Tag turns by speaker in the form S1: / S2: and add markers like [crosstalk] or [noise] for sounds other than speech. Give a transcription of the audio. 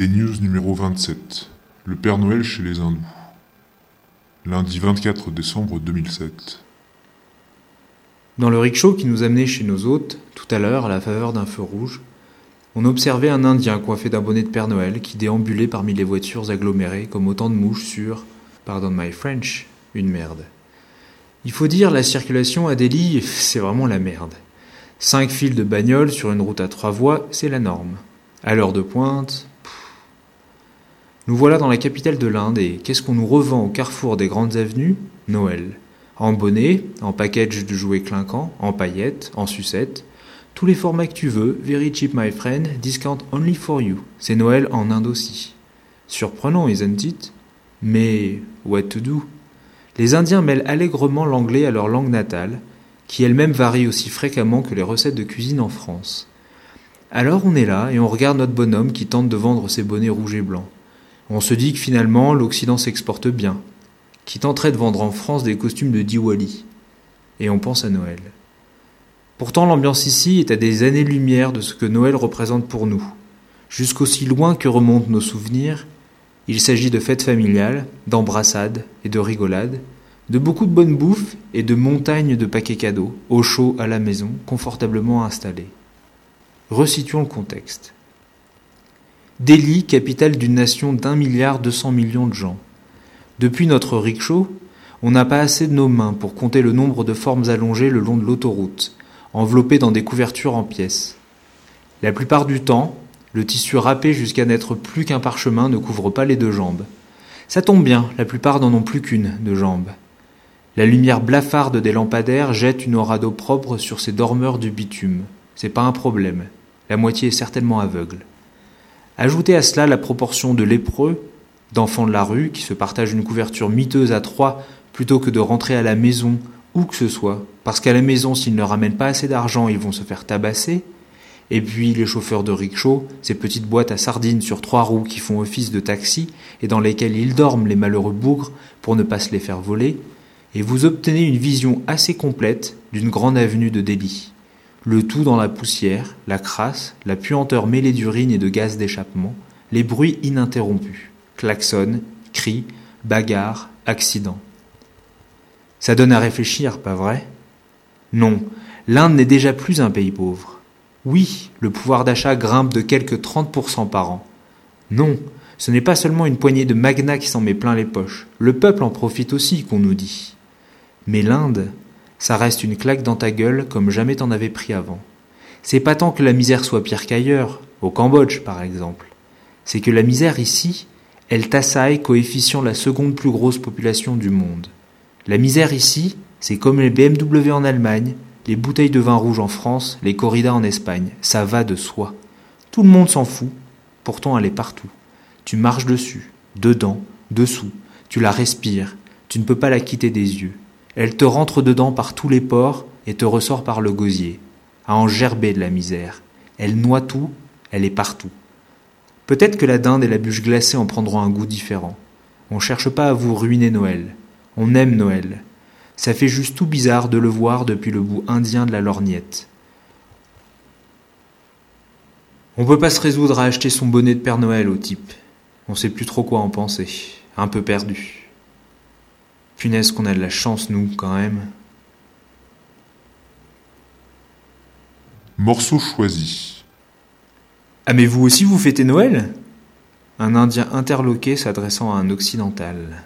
S1: Des news numéro 27. Le Père Noël chez les hindous. Lundi 24 décembre 2007.
S2: Dans le rickshaw qui nous amenait chez nos hôtes, tout à l'heure, à la faveur d'un feu rouge, on observait un Indien coiffé d'un bonnet de Père Noël qui déambulait parmi les voitures agglomérées comme autant de mouches sur, pardon my French, une merde. Il faut dire, la circulation à Delhi, [laughs] c'est vraiment la merde. Cinq files de bagnoles sur une route à trois voies, c'est la norme. À l'heure de pointe, nous voilà dans la capitale de l'Inde et qu'est-ce qu'on nous revend au carrefour des grandes avenues? Noël. En bonnet, en package de jouets clinquants, en paillettes, en sucettes. Tous les formats que tu veux, very cheap my friend, discount only for you. C'est Noël en Inde aussi. Surprenant, isn't it? Mais what to do? Les Indiens mêlent allègrement l'anglais à leur langue natale, qui elle-même varie aussi fréquemment que les recettes de cuisine en France. Alors on est là et on regarde notre bonhomme qui tente de vendre ses bonnets rouges et blancs. On se dit que finalement l'Occident s'exporte bien, qui tenterait de vendre en France des costumes de Diwali. Et on pense à Noël. Pourtant l'ambiance ici est à des années-lumière de ce que Noël représente pour nous. Jusqu'aussi loin que remontent nos souvenirs, il s'agit de fêtes familiales, d'embrassades et de rigolades, de beaucoup de bonne bouffe et de montagnes de paquets cadeaux, au chaud à la maison, confortablement installés. Resituons le contexte. Delhi, capitale d'une nation d'un milliard deux cents millions de gens. Depuis notre rickshaw, on n'a pas assez de nos mains pour compter le nombre de formes allongées le long de l'autoroute, enveloppées dans des couvertures en pièces. La plupart du temps, le tissu râpé jusqu'à n'être plus qu'un parchemin ne couvre pas les deux jambes. Ça tombe bien, la plupart n'en ont plus qu'une de jambes. La lumière blafarde des lampadaires jette une aura d'eau propre sur ces dormeurs du bitume. C'est pas un problème. La moitié est certainement aveugle. Ajoutez à cela la proportion de lépreux, d'enfants de la rue qui se partagent une couverture miteuse à trois plutôt que de rentrer à la maison où que ce soit, parce qu'à la maison, s'ils ne ramènent pas assez d'argent, ils vont se faire tabasser. Et puis les chauffeurs de rickshaw, ces petites boîtes à sardines sur trois roues qui font office de taxi et dans lesquelles ils dorment les malheureux bougres pour ne pas se les faire voler, et vous obtenez une vision assez complète d'une grande avenue de Delhi le tout dans la poussière, la crasse, la puanteur mêlée d'urine et de gaz d'échappement, les bruits ininterrompus, klaxons, cris, bagarres, accidents. Ça donne à réfléchir, pas vrai? Non, l'Inde n'est déjà plus un pays pauvre. Oui, le pouvoir d'achat grimpe de quelques 30% par an. Non, ce n'est pas seulement une poignée de magnats qui s'en met plein les poches. Le peuple en profite aussi, qu'on nous dit. Mais l'Inde, ça reste une claque dans ta gueule comme jamais t'en avais pris avant. C'est pas tant que la misère soit pire qu'ailleurs, au Cambodge par exemple. C'est que la misère ici, elle t'assaille coefficient la seconde plus grosse population du monde. La misère ici, c'est comme les BMW en Allemagne, les bouteilles de vin rouge en France, les corridas en Espagne. Ça va de soi. Tout le monde s'en fout. Pourtant, elle est partout. Tu marches dessus, dedans, dessous. Tu la respires. Tu ne peux pas la quitter des yeux. Elle te rentre dedans par tous les pores et te ressort par le gosier, à en gerber de la misère. Elle noie tout, elle est partout. Peut-être que la dinde et la bûche glacée en prendront un goût différent. On ne cherche pas à vous ruiner Noël. On aime Noël. Ça fait juste tout bizarre de le voir depuis le bout indien de la lorgnette. On peut pas se résoudre à acheter son bonnet de Père Noël au type. On sait plus trop quoi en penser. Un peu perdu. Punaise qu'on a de la chance, nous, quand même.
S1: Morceau choisi.
S2: Ah mais vous aussi vous fêtez Noël? Un Indien interloqué s'adressant à un occidental.